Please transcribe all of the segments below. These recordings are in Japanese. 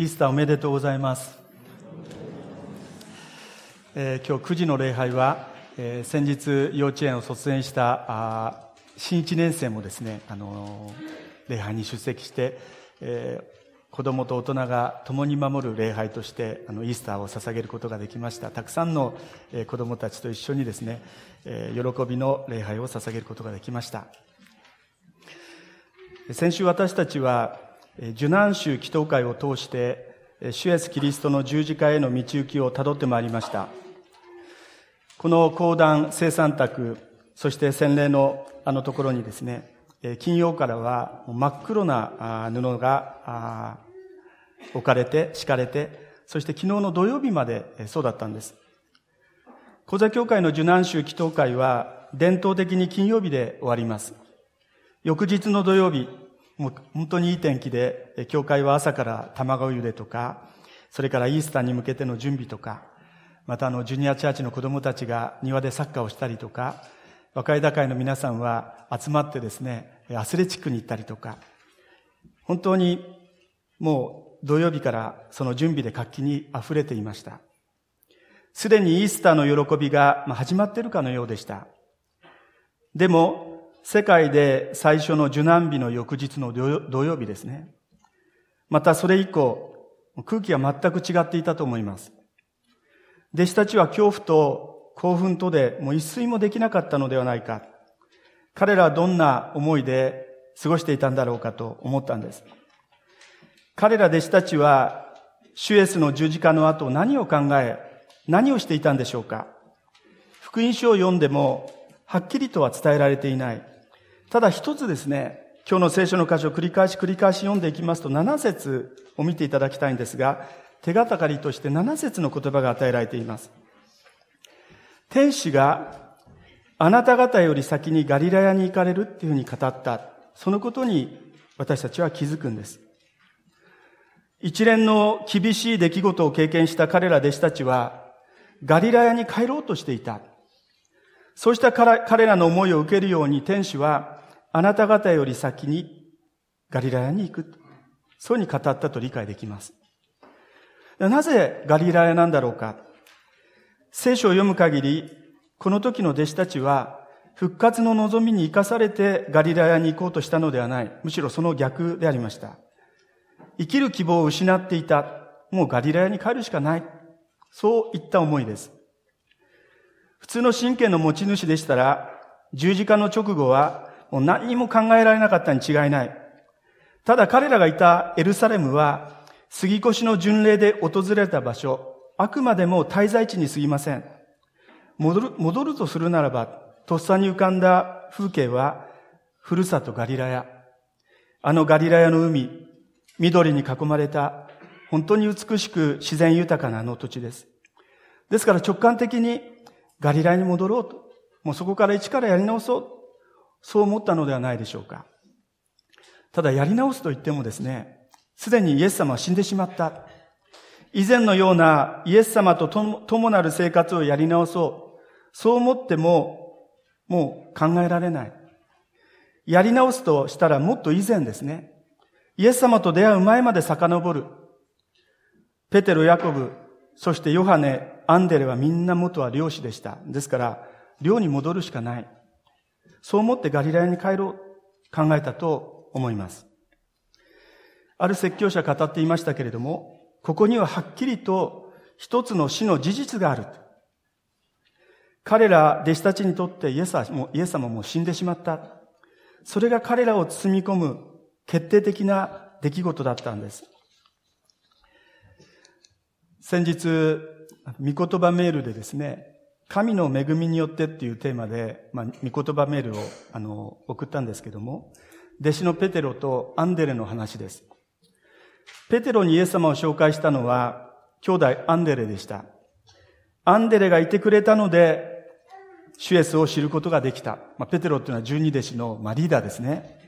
イースターおめでとうございます、えー、今日9時の礼拝は、えー、先日幼稚園を卒園したあ新1年生もですね、あのー、礼拝に出席して、えー、子供と大人が共に守る礼拝としてあのイースターを捧げることができました。たくさんの、えー、子供たちと一緒にですね、えー、喜びの礼拝を捧げることができました。先週私たちは受難宗祈祷会を通して、主イエスキリストの十字架への道行きをたどってまいりました。この講談生産宅、そして洗礼のあのところにですね、金曜からは真っ黒な布が置かれて、敷かれて、そして昨日の土曜日までそうだったんです。小座教会の受難宗祈祷会は伝統的に金曜日で終わります。翌日の土曜日、もう本当にいい天気で、教会は朝から卵茹でとか、それからイースターに向けての準備とか、またあの、ジュニアチャーチの子供たちが庭でサッカーをしたりとか、若い高いの皆さんは集まってですね、アスレチックに行ったりとか、本当にもう土曜日からその準備で活気に溢れていました。すでにイースターの喜びが始まっているかのようでした。でも、世界で最初の受難日の翌日の土曜日ですね。またそれ以降、空気は全く違っていたと思います。弟子たちは恐怖と興奮とでもう一睡もできなかったのではないか。彼らはどんな思いで過ごしていたんだろうかと思ったんです。彼ら弟子たちは、主イエスの十字架の後何を考え、何をしていたんでしょうか福音書を読んでも、はっきりとは伝えられていない。ただ一つですね、今日の聖書の箇所を繰り返し繰り返し読んでいきますと、7節を見ていただきたいんですが、手がたかりとして7節の言葉が与えられています。天使があなた方より先にガリラヤに行かれるっていうふうに語った。そのことに私たちは気づくんです。一連の厳しい出来事を経験した彼ら弟子たちは、ガリラヤに帰ろうとしていた。そうした彼らの思いを受けるように天使は、あなた方より先にガリラヤに行く。そうに語ったと理解できます。なぜガリラヤなんだろうか。聖書を読む限り、この時の弟子たちは、復活の望みに生かされてガリラヤに行こうとしたのではない。むしろその逆でありました。生きる希望を失っていた。もうガリラヤに帰るしかない。そういった思いです。普通の神経の持ち主でしたら、十字架の直後はもう何にも考えられなかったに違いない。ただ彼らがいたエルサレムは、杉越の巡礼で訪れた場所、あくまでも滞在地に過ぎません。戻る、戻るとするならば、とっさに浮かんだ風景は、ふるさとガリラヤ。あのガリラヤの海、緑に囲まれた、本当に美しく自然豊かなあの土地です。ですから直感的にガリラに戻ろうと。もうそこから一からやり直そう。そう思ったのではないでしょうか。ただやり直すと言ってもですね、すでにイエス様は死んでしまった。以前のようなイエス様と共なる生活をやり直そう。そう思っても、もう考えられない。やり直すとしたらもっと以前ですね。イエス様と出会う前まで遡る。ペテロ、ヤコブ、そしてヨハネ、アンデレはみんな元は漁師でした。ですから、漁に戻るしかない。そう思ってガリラヤに帰ろう、考えたと思います。ある説教者語っていましたけれども、ここにははっきりと一つの死の事実がある。彼ら弟子たちにとってイエス様イエス様も死んでしまった。それが彼らを包み込む決定的な出来事だったんです。先日、御言葉メールでですね、神の恵みによってっていうテーマで、まあ、御言葉メールを、あの、送ったんですけども、弟子のペテロとアンデレの話です。ペテロにイエス様を紹介したのは、兄弟アンデレでした。アンデレがいてくれたので、主イエスを知ることができた。まあ、ペテロっていうのは十二弟子の、まあ、リーダーですね。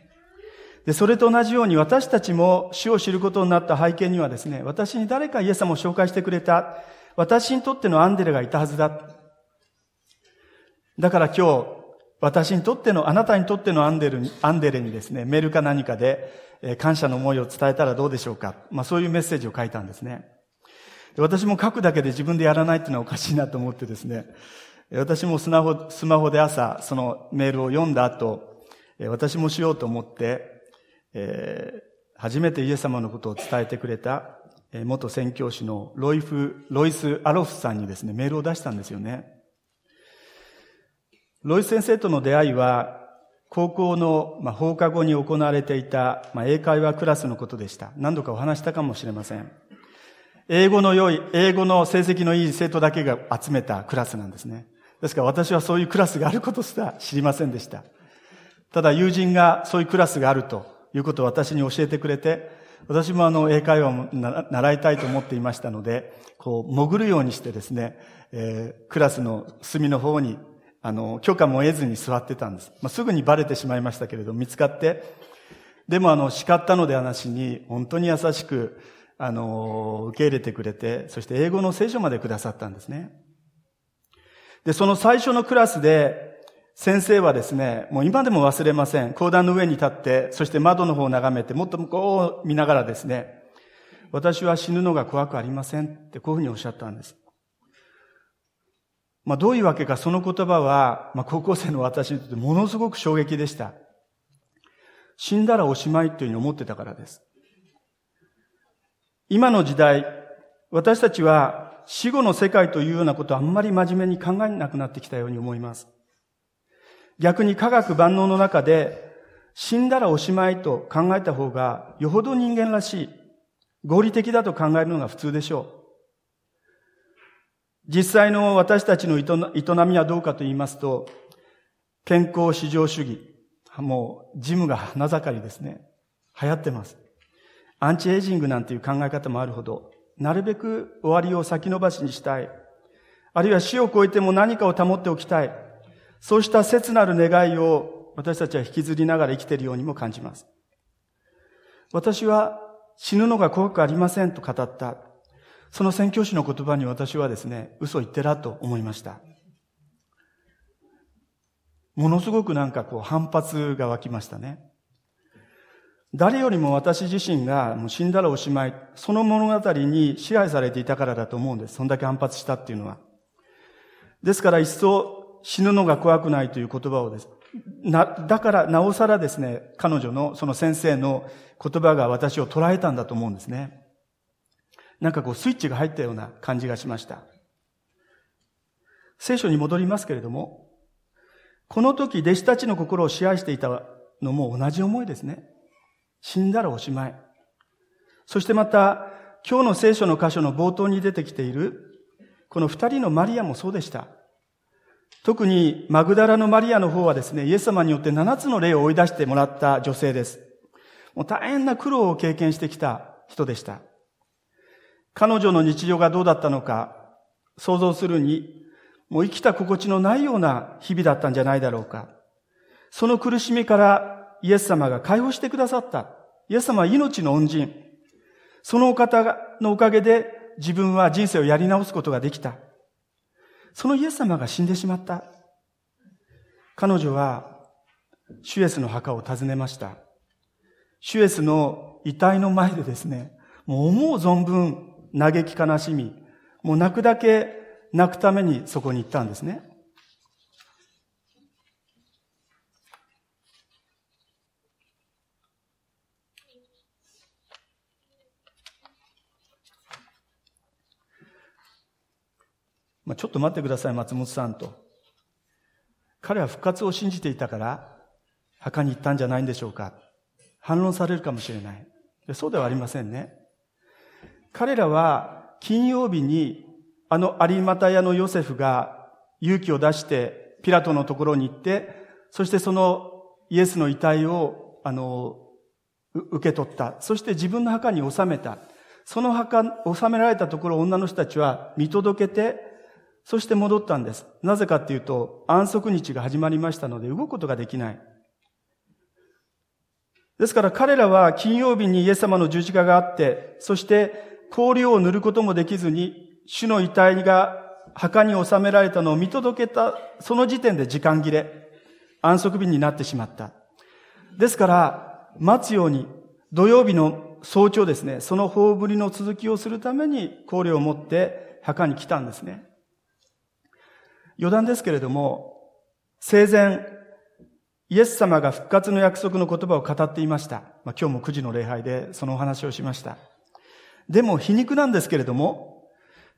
で、それと同じように私たちも主を知ることになった背景にはですね、私に誰かイエス様を紹介してくれた、私にとってのアンデレがいたはずだ。だから今日、私にとっての、あなたにとってのアンデルアンデレにですね、メールか何かで、え感謝の思いを伝えたらどうでしょうか。まあそういうメッセージを書いたんですね。私も書くだけで自分でやらないっていうのはおかしいなと思ってですね、私もスマホスマホで朝、そのメールを読んだ後、私もしようと思って、えー、初めてイエス様のことを伝えてくれた、元宣教師のロイフ、ロイス・アロフさんにですね、メールを出したんですよね。ロイス先生との出会いは、高校の、放課後に行われていた、英会話クラスのことでした。何度かお話したかもしれません。英語の良い、英語の成績のいい生徒だけが集めたクラスなんですね。ですから私はそういうクラスがあることすら知りませんでした。ただ友人がそういうクラスがあるということを私に教えてくれて、私もあの英会話を習いたいと思っていましたので、こう潜るようにしてですね、えー、クラスの隅の方にあの許可も得ずに座ってたんです。まあ、すぐにバレてしまいましたけれど見つかって、でもあの叱ったのではなしに本当に優しくあの受け入れてくれて、そして英語の聖書までくださったんですね。で、その最初のクラスで、先生はですね、もう今でも忘れません。講談の上に立って、そして窓の方を眺めて、もっと向こうを見ながらですね、私は死ぬのが怖くありませんってこういうふうにおっしゃったんです。まあどういうわけかその言葉は、まあ高校生の私にとってものすごく衝撃でした。死んだらおしまいというふうに思ってたからです。今の時代、私たちは死後の世界というようなことをあんまり真面目に考えなくなってきたように思います。逆に科学万能の中で死んだらおしまいと考えた方がよほど人間らしい、合理的だと考えるのが普通でしょう。実際の私たちの営みはどうかと言いますと、健康至上主義。もう、ジムが花盛りですね。流行ってます。アンチエイジングなんていう考え方もあるほど、なるべく終わりを先延ばしにしたい。あるいは死を超えても何かを保っておきたい。そうした切なる願いを私たちは引きずりながら生きているようにも感じます。私は死ぬのが怖くありませんと語った。その宣教師の言葉に私はですね、嘘言ってらと思いました。ものすごくなんかこう反発が湧きましたね。誰よりも私自身がもう死んだらおしまい、その物語に支配されていたからだと思うんです。そんだけ反発したっていうのは。ですから一層死ぬのが怖くないという言葉をです。な、だからなおさらですね、彼女のその先生の言葉が私を捉えたんだと思うんですね。なんかこうスイッチが入ったような感じがしました。聖書に戻りますけれども、この時弟子たちの心を支配していたのも同じ思いですね。死んだらおしまい。そしてまた、今日の聖書の箇所の冒頭に出てきている、この二人のマリアもそうでした。特にマグダラのマリアの方はですね、イエス様によって七つの霊を追い出してもらった女性です。もう大変な苦労を経験してきた人でした。彼女の日常がどうだったのか想像するに、もう生きた心地のないような日々だったんじゃないだろうか。その苦しみからイエス様が解放してくださった。イエス様は命の恩人。そのお方のおかげで自分は人生をやり直すことができた。そのイエス様が死んでしまった。彼女はシュエスの墓を訪ねました。シュエスの遺体の前でですね、もう思う存分嘆き悲しみ、もう泣くだけ泣くためにそこに行ったんですね。まあ、ちょっと待ってください、松本さんと。彼は復活を信じていたから、墓に行ったんじゃないんでしょうか。反論されるかもしれない。そうではありませんね。彼らは金曜日にあの有股屋のヨセフが勇気を出してピラトのところに行って、そしてそのイエスの遺体を、あの、受け取った。そして自分の墓に収めた。その墓、収められたところ女の人たちは見届けて、そして戻ったんです。なぜかっていうと、安息日が始まりましたので動くことができない。ですから彼らは金曜日にイエス様の十字架があって、そして氷を塗ることもできずに、主の遺体が墓に収められたのを見届けた、その時点で時間切れ。安息日になってしまった。ですから、待つように、土曜日の早朝ですね、その葬りの続きをするために、考慮を持って墓に来たんですね。余談ですけれども、生前、イエス様が復活の約束の言葉を語っていました。まあ、今日も9時の礼拝でそのお話をしました。でも皮肉なんですけれども、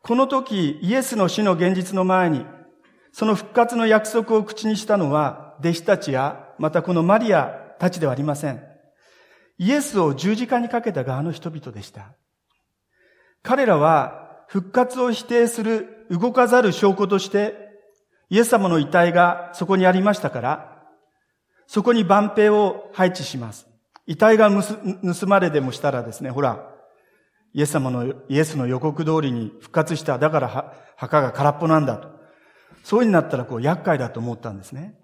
この時イエスの死の現実の前に、その復活の約束を口にしたのは弟子たちや、またこのマリアたちではありません。イエスを十字架にかけた側の人々でした。彼らは復活を否定する動かざる証拠として、イエス様の遺体がそこにありましたから、そこに万兵を配置します。遺体が盗まれでもしたらですね、ほら、イエス様の、イエスの予告通りに復活した。だから墓が空っぽなんだと。そうになったらこう厄介だと思ったんですね。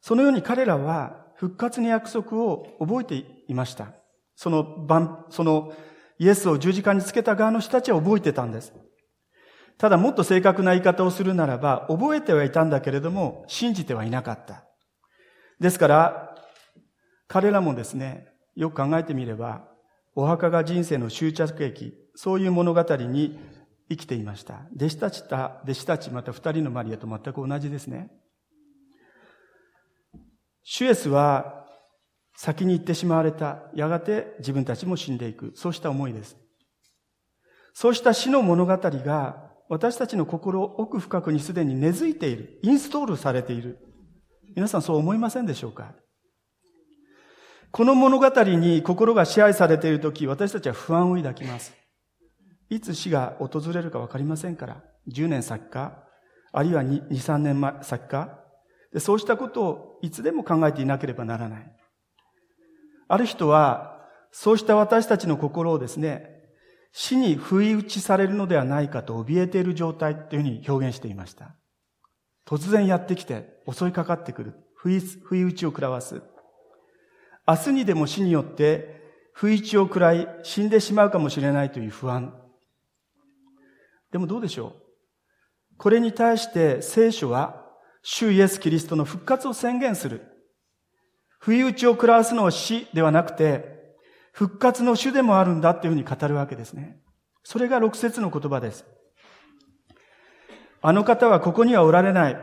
そのように彼らは復活の約束を覚えていました。その晩、そのイエスを十字架につけた側の人たちは覚えてたんです。ただもっと正確な言い方をするならば、覚えてはいたんだけれども、信じてはいなかった。ですから、彼らもですね、よく考えてみれば、お墓が人生の終着駅、そういう物語に生きていました。弟子たちた、弟子たち、また二人のマリアと全く同じですね。シュエスは先に行ってしまわれた。やがて自分たちも死んでいく。そうした思いです。そうした死の物語が私たちの心奥深くにすでに根付いている。インストールされている。皆さんそう思いませんでしょうか？この物語に心が支配されているとき、私たちは不安を抱きます。いつ死が訪れるかわかりませんから、10年先か、あるいは2、3年先か、でそうしたことをいつでも考えていなければならない。ある人は、そうした私たちの心をですね、死に不意打ちされるのではないかと怯えている状態というふうに表現していました。突然やってきて襲いかかってくる。不意不意打ちを食らわす。明日にでも死によって不意打ちを食らい死んでしまうかもしれないという不安。でもどうでしょう？これに対して聖書は主イエス・キリストの復活を宣言する。不意打ちを食らわすのは死ではなくて、復活の主でもあるんだっていうふうに語るわけですね。それが六節の言葉です。あの方はここにはおられない。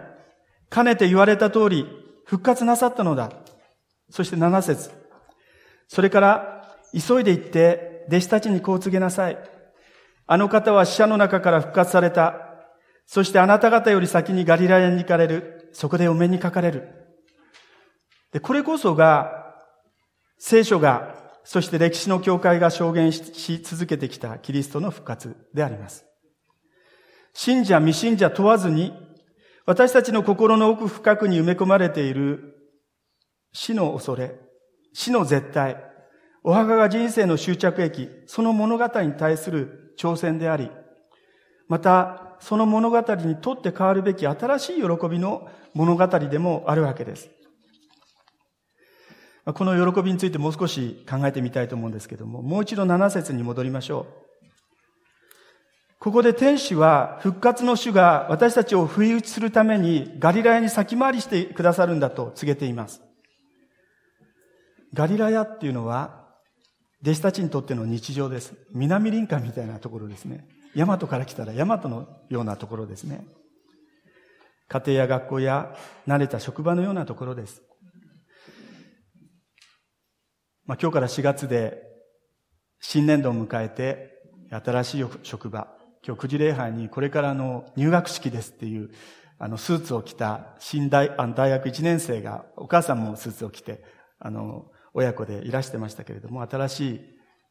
かねて言われた通り、復活なさったのだ。そして七節。それから、急いで行って、弟子たちにこう告げなさい。あの方は死者の中から復活された。そしてあなた方より先にガリラヤに行かれる。そこでお目にかかれる。で、これこそが、聖書が、そして歴史の教会が証言し続けてきたキリストの復活であります。信者、未信者問わずに、私たちの心の奥深くに埋め込まれている死の恐れ、死の絶対、お墓が人生の終着駅、その物語に対する挑戦であり、また、その物語にとって変わるべき新しい喜びの物語でもあるわけです。この喜びについてもう少し考えてみたいと思うんですけども、もう一度7節に戻りましょう。ここで天使は復活の主が私たちを不意打ちするためにガリラヤに先回りしてくださるんだと告げています。ガリラヤっていうのは弟子たちにとっての日常です。南林間みたいなところですね。大和から来たら大和のようなところですね。家庭や学校や慣れた職場のようなところです。まあ、今日から4月で新年度を迎えて新しい職場、今日9時礼拝にこれからの入学式ですっていうあのスーツを着た新大あの大学1年生がお母さんもスーツを着てあの親子でいらしてましたけれども新しい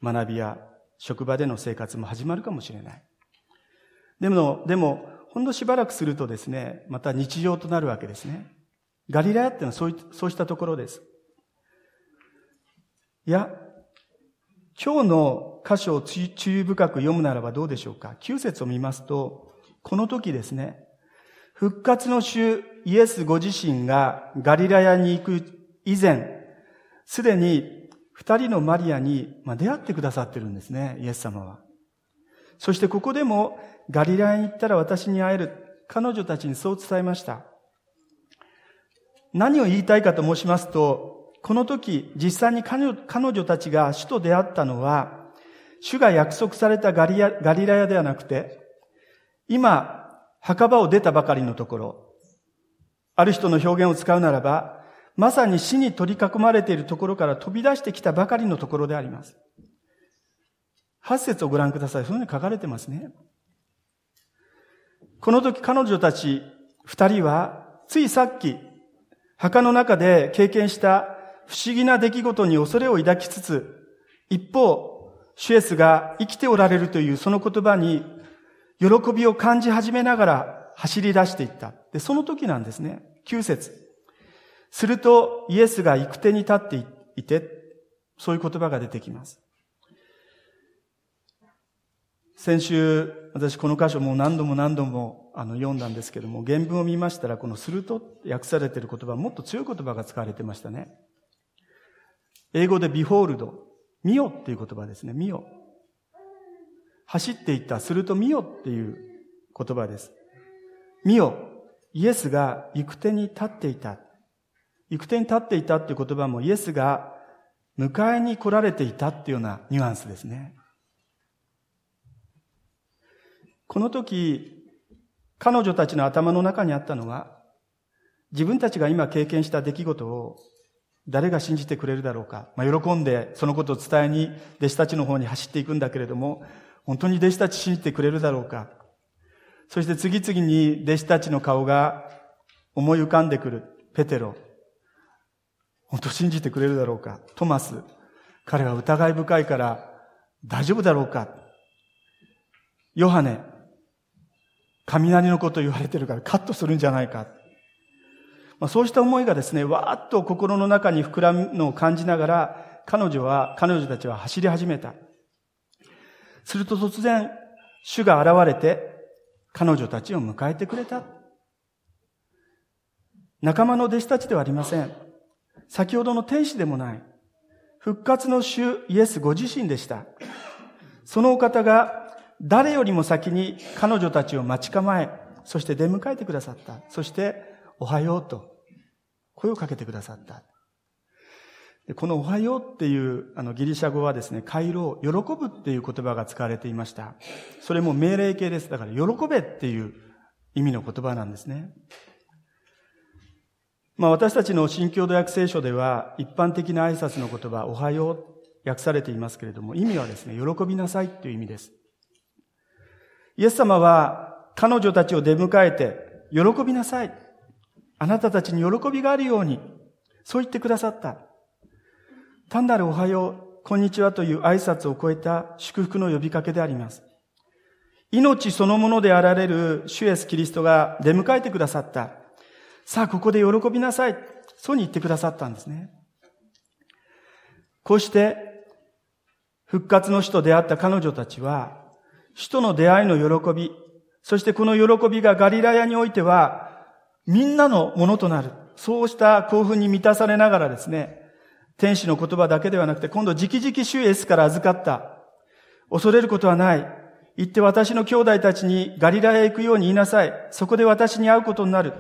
学びや職場での生活も始まるかもしれない。でも、でも、ほんのしばらくするとですね、また日常となるわけですね。ガリラヤっていうのはそうそうしたところです。いや、今日の箇所を注意深く読むならばどうでしょうか？9節を見ますと、この時ですね、復活の主イエスご自身がガリラヤに行く以前、すでに二人のマリアに出会ってくださってるんですね、イエス様は。そしてここでもガリラヤに行ったら私に会える。彼女たちにそう伝えました。何を言いたいかと申しますと、この時、実際に彼女たちが主と出会ったのは、主が約束されたガリガリラヤではなくて、今、墓場を出たばかりのところ、ある人の表現を使うならば、まさに死に取り囲まれているところから飛び出してきたばかりのところであります。八節をご覧ください。そのように書かれてますね。この時彼女たち二人は、ついさっき、墓の中で経験した不思議な出来事に恐れを抱きつつ、一方、シュエスが生きておられるというその言葉に、喜びを感じ始めながら走り出していった。で、その時なんですね。9節すると、イエスが行く手に立っていて、そういう言葉が出てきます。先週、私この箇所もう何度も何度もあの読んだんですけども、原文を見ましたら、このすると訳されている言葉、もっと強い言葉が使われてましたね。英語でビホールド、見よっていう言葉ですね、見よ。走っていった、すると見よっていう言葉です。見よ、イエスが行く手に立っていた。行く手に立っていたっていう言葉もイエスが迎えに来られていたっていうようなニュアンスですね。この時、彼女たちの頭の中にあったのは、自分たちが今経験した出来事を誰が信じてくれるだろうか。まあ、喜んでそのことを伝えに弟子たちの方に走っていくんだけれども、本当に弟子たち信じてくれるだろうか。そして次々に弟子たちの顔が思い浮かんでくる。ペテロ。本当信じてくれるだろうか。トマス。彼は疑い深いから大丈夫だろうか。ヨハネ。雷のこと言われてるからカットするんじゃないか。まあ、そうした思いがですね、わーっと心の中に膨らむのを感じながら、彼女は、彼女たちは走り始めた。すると突然、主が現れて、彼女たちを迎えてくれた。仲間の弟子たちではありません。先ほどの天使でもない。復活の主イエスご自身でした。そのお方が誰よりも先に彼女たちを待ち構え、そして出迎えてくださった。そして、おはようと声をかけてくださった。このおはようっていうあのギリシャ語はですね、回廊、喜ぶっていう言葉が使われていました。それも命令形です。だから喜べっていう意味の言葉なんですね。まあ私たちの新共同訳聖書では一般的な挨拶の言葉、おはよう訳されていますけれども、意味はですね、喜びなさいっていう意味です。イエス様は彼女たちを出迎えて、喜びなさい。あなたたちに喜びがあるように、そう言ってくださった。単なるおはよう、こんにちはという挨拶を超えた祝福の呼びかけであります。命そのものであられる主イエスキリストが出迎えてくださった。さあ、ここで喜びなさい。そうに言ってくださったんですね。こうして、復活の死と出会った彼女たちは、死との出会いの喜び、そしてこの喜びがガリラヤにおいては、みんなのものとなる。そうした興奮に満たされながらですね、天使の言葉だけではなくて、今度直々主イエスから預かった。恐れることはない。行って私の兄弟たちにガリラへ行くように言いなさい。そこで私に会うことになる。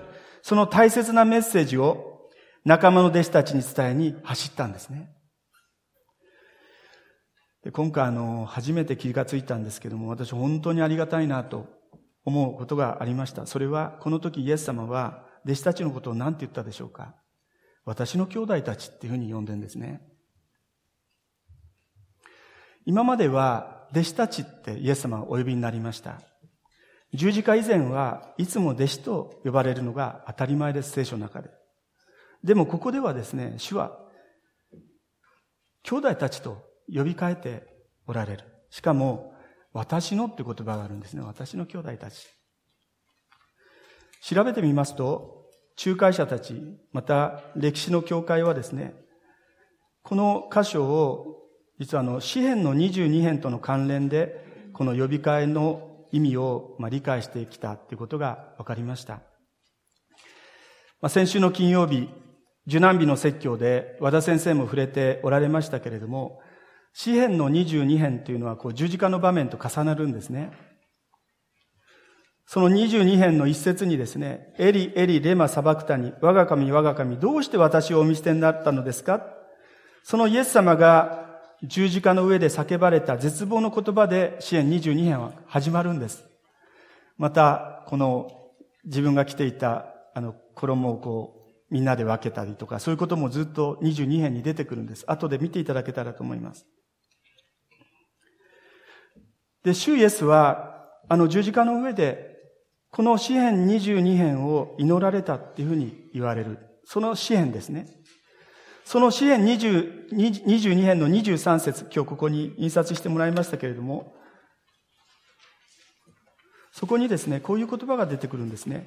その大切なメッセージを仲間の弟子たちに伝えに走ったんですね。で今回あの、初めて気がついたんですけども、私本当にありがたいなと思うことがありました。それは、この時イエス様は弟子たちのことを何て言ったでしょうか？私の兄弟たちっていうふうに呼んでんですね。今までは弟子たちってイエス様はお呼びになりました。十字架以前はいつも弟子と呼ばれるのが当たり前です、聖書の中で。でもここではですね、主は兄弟たちと呼びかえておられる。しかも、私のって言葉があるんですね。私の兄弟たち。調べてみますと、仲介者たち、また歴史の教会はですね、この箇所を、実はあの、詩篇の22編との関連で、この呼び替えの意味を、まあ、理解してきたということが分かりました。まあ、先週の金曜日、受難日の説教で和田先生も触れておられましたけれども、詩篇の22編というのはこう十字架の場面と重なるんですね。その22編の一節にですね、エリ、エリ、レマ、サバクタニ、我が神、我が神、どうして私をお見捨てになったのですか？そのイエス様が十字架の上で叫ばれた絶望の言葉で支援22編は始まるんです。また、この自分が着ていたあの衣をこうみんなで分けたりとか、そういうこともずっと22編に出てくるんです。後で見ていただけたらと思います。で、主イエスは、あの十字架の上でこの詩編22編を祈られたっていうふうに言われる。その詩編ですね。その詩編22編の23節、今日ここに印刷してもらいましたけれども、そこにですね、こういう言葉が出てくるんですね。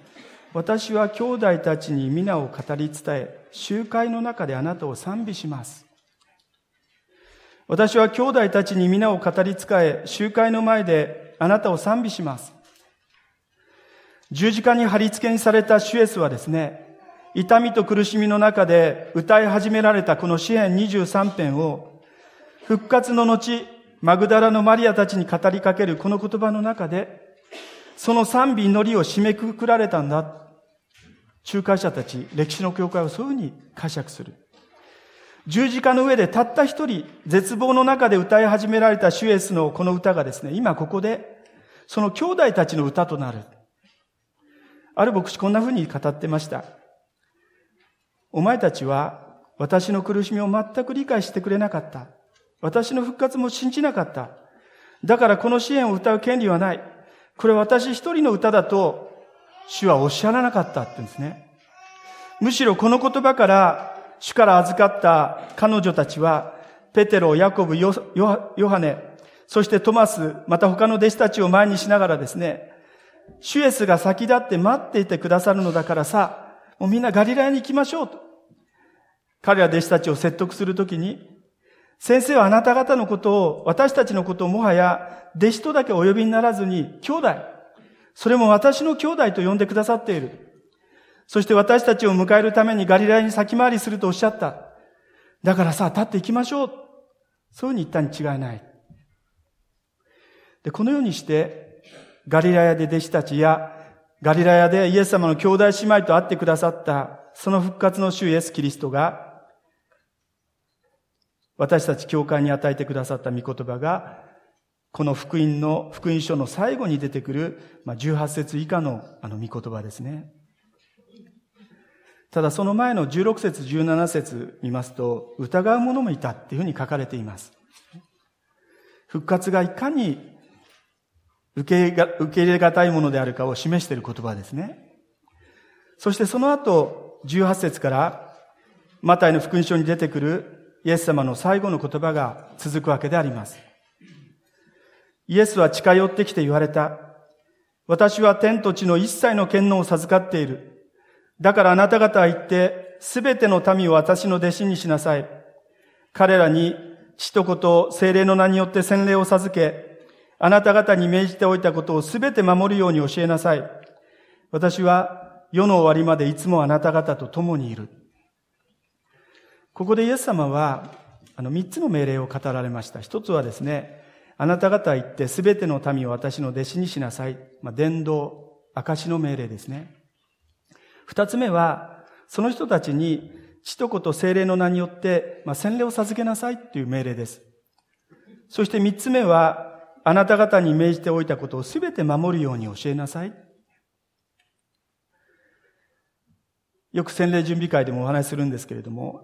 私は兄弟たちに皆を語り伝え、集会の中であなたを賛美します。私は兄弟たちに皆を語り伝え、集会の前であなたを賛美します。十字架に貼り付けにされた主イエスはですね、痛みと苦しみの中で歌い始められたこの詩篇23編を、復活の後、マグダラのマリアたちに語りかけるこの言葉の中で、その賛美祈りを締めくくられたんだ。仲介者たち、歴史の教会はそういうふうに解釈する。十字架の上でたった一人、絶望の中で歌い始められた主イエスのこの歌がですね、今ここで、その兄弟たちの歌となる。ある牧師こんな風に語ってました。お前たちは私の苦しみを全く理解してくれなかった。私の復活も信じなかった。だからこの支援を歌う権利はない。これ私一人の歌だと主はおっしゃらなかったって言うんですね。むしろこの言葉から主から預かった彼女たちはペテロ、ヤコブ、ヨハネ、そしてトマス、また他の弟子たちを前にしながらですね、シュエスが先立って待っていてくださるのだからさ、もうみんなガリラヤに行きましょうと。彼ら弟子たちを説得するときに、先生はあなた方のことを、私たちのことをもはや弟子とだけお呼びにならずに、兄弟、それも私の兄弟と呼んでくださっている。そして私たちを迎えるためにガリラヤに先回りするとおっしゃった。だからさ、立って行きましょう。そういうふうに言ったに違いない。で、このようにして、ガリラヤで弟子たちや、ガリラヤでイエス様の兄弟姉妹と会ってくださった、その復活の主イエス・キリストが、私たち教会に与えてくださった御言葉が、この福音の、福音書の最後に出てくる、まあ、18節以下のあの御言葉ですね。ただその前の16節、17節見ますと、疑う者もいたっていうふうに書かれています。復活がいかに受け受け入れがたいものであるかを示している言葉ですね。そしてその後、18節から、マタイの福音書に出てくるイエス様の最後の言葉が続くわけであります。イエスは近寄ってきて言われた。私は天と地の一切の権能を授かっている。だからあなた方は言って、すべての民を私の弟子にしなさい。彼らに血と子と精霊の名によって洗礼を授け、あなた方に命じておいたことをすべて守るように教えなさい。私は世の終わりまでいつもあなた方と共にいる。ここでイエス様は、あの、三つの命令を語られました。一つはですね、あなた方は言ってすべての民を私の弟子にしなさい。まあ、伝道、証の命令ですね。二つ目は、その人たちに、血と子と精霊の名によって、まあ、洗礼を授けなさいっていう命令です。そして三つ目は、あなた方に命じておいたことをすべて守るように教えなさい。よく洗礼準備会でもお話しするんですけれども、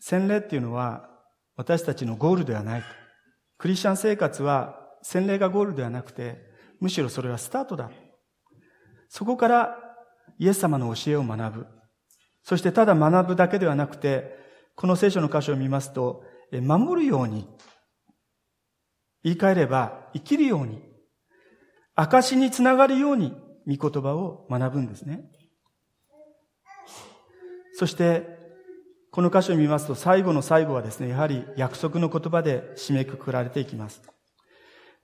洗礼っていうのは私たちのゴールではない。クリスチャン生活は洗礼がゴールではなくて、むしろそれはスタートだ。そこからイエス様の教えを学ぶ。そしてただ学ぶだけではなくて、この聖書の箇所を見ますと、守るように言い換えれば、生きるように、証につながるように、御言葉を学ぶんですね。そして、この箇所を見ますと、最後の最後はですね、やはり約束の言葉で締めくくられていきます。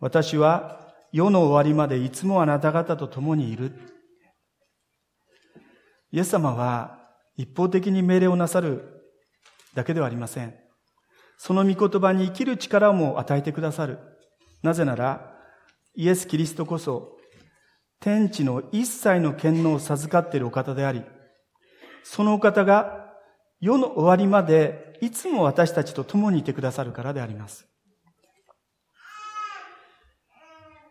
私は世の終わりまでいつもあなた方と共にいる。イエス様は一方的に命令をなさるだけではありません。その御言葉に生きる力も与えてくださる。なぜなら、イエス・キリストこそ、天地の一切の権能を授かっているお方であり、そのお方が世の終わりまでいつも私たちと共にいてくださるからであります。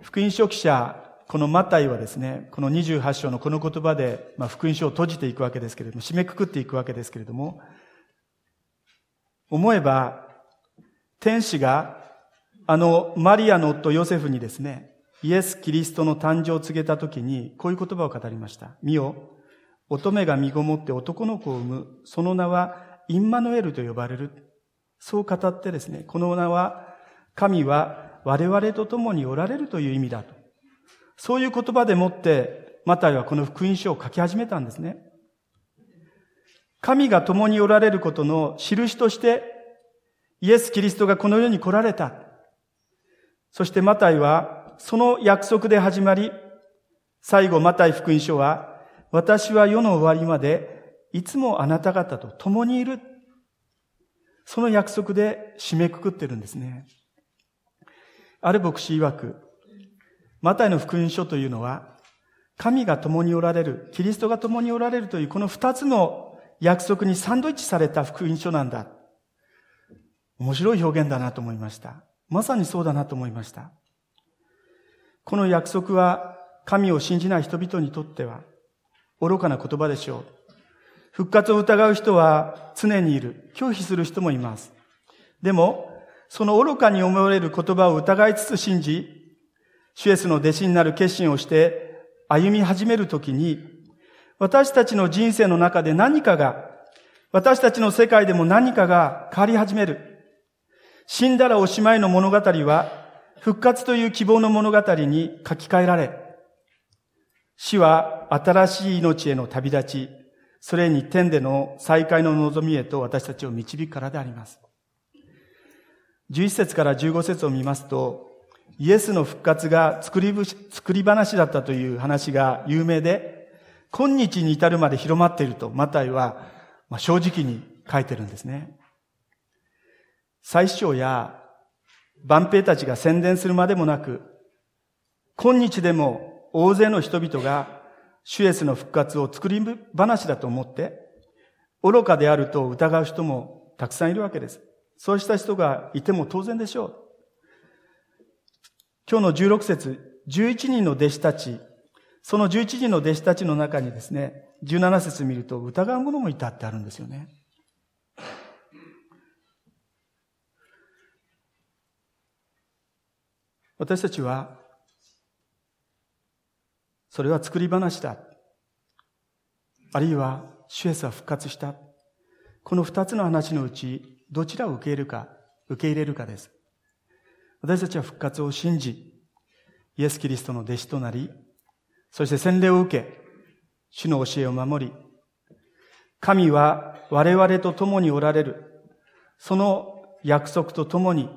福音書記者、このマタイはですね、この28章のこの言葉で、まあ、福音書を閉じていくわけですけれども、締めくくっていくわけですけれども、思えば、天使が、あの、マリアの夫ヨセフにですね、イエス・キリストの誕生を告げたときに、こういう言葉を語りました。見よ、乙女が身ごもって男の子を産む、その名はインマヌエルと呼ばれる。そう語ってですね、この名は、神は我々と共におられるという意味だと。そういう言葉でもって、マタイはこの福音書を書き始めたんですね。神が共におられることの印として、イエス・キリストがこの世に来られた。そしてマタイは、その約束で始まり、最後マタイ福音書は、私は世の終わりまでいつもあなた方と共にいる。その約束で締めくくってるんですね。ある牧師曰く、マタイの福音書というのは、神が共におられる、キリストが共におられるというこの二つの約束にサンドイッチされた福音書なんだ。面白い表現だなと思いました。まさにそうだなと思いました。この約束は神を信じない人々にとっては愚かな言葉でしょう。復活を疑う人は常にいる。拒否する人もいます。でも、その愚かに思われる言葉を疑いつつ信じ、シュエスの弟子になる決心をして歩み始めるときに、私たちの人生の中で何かが、私たちの世界でも何かが変わり始める。死んだらおしまいの物語は、復活という希望の物語に書き換えられ、死は新しい命への旅立ち、それに天での再会の望みへと私たちを導くからであります。11節から15節を見ますと、イエスの復活が作り作り話だったという話が有名で、今日に至るまで広まっていると、マタイは正直に書いてるんですね。最初章や万兵たちが宣伝するまでもなく、今日でも大勢の人々がシュエスの復活を作り話だと思って、愚かであると疑う人もたくさんいるわけです。そうした人がいても当然でしょう。今日の16節、11人の弟子たち、その11人の弟子たちの中にですね、17節見ると疑う者もいたってあるんですよね。私たちはそれは作り話だ。あるいは、シュエスは復活した。この二つの話のうち、どちらを受け入れるか、受け入れるかです。私たちは復活を信じ、イエス・キリストの弟子となり、そして洗礼を受け、主の教えを守り、神は我々と共におられる、その約束と共に、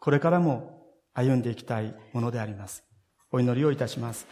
これからも歩んでいきたいものであります。お祈りをいたします。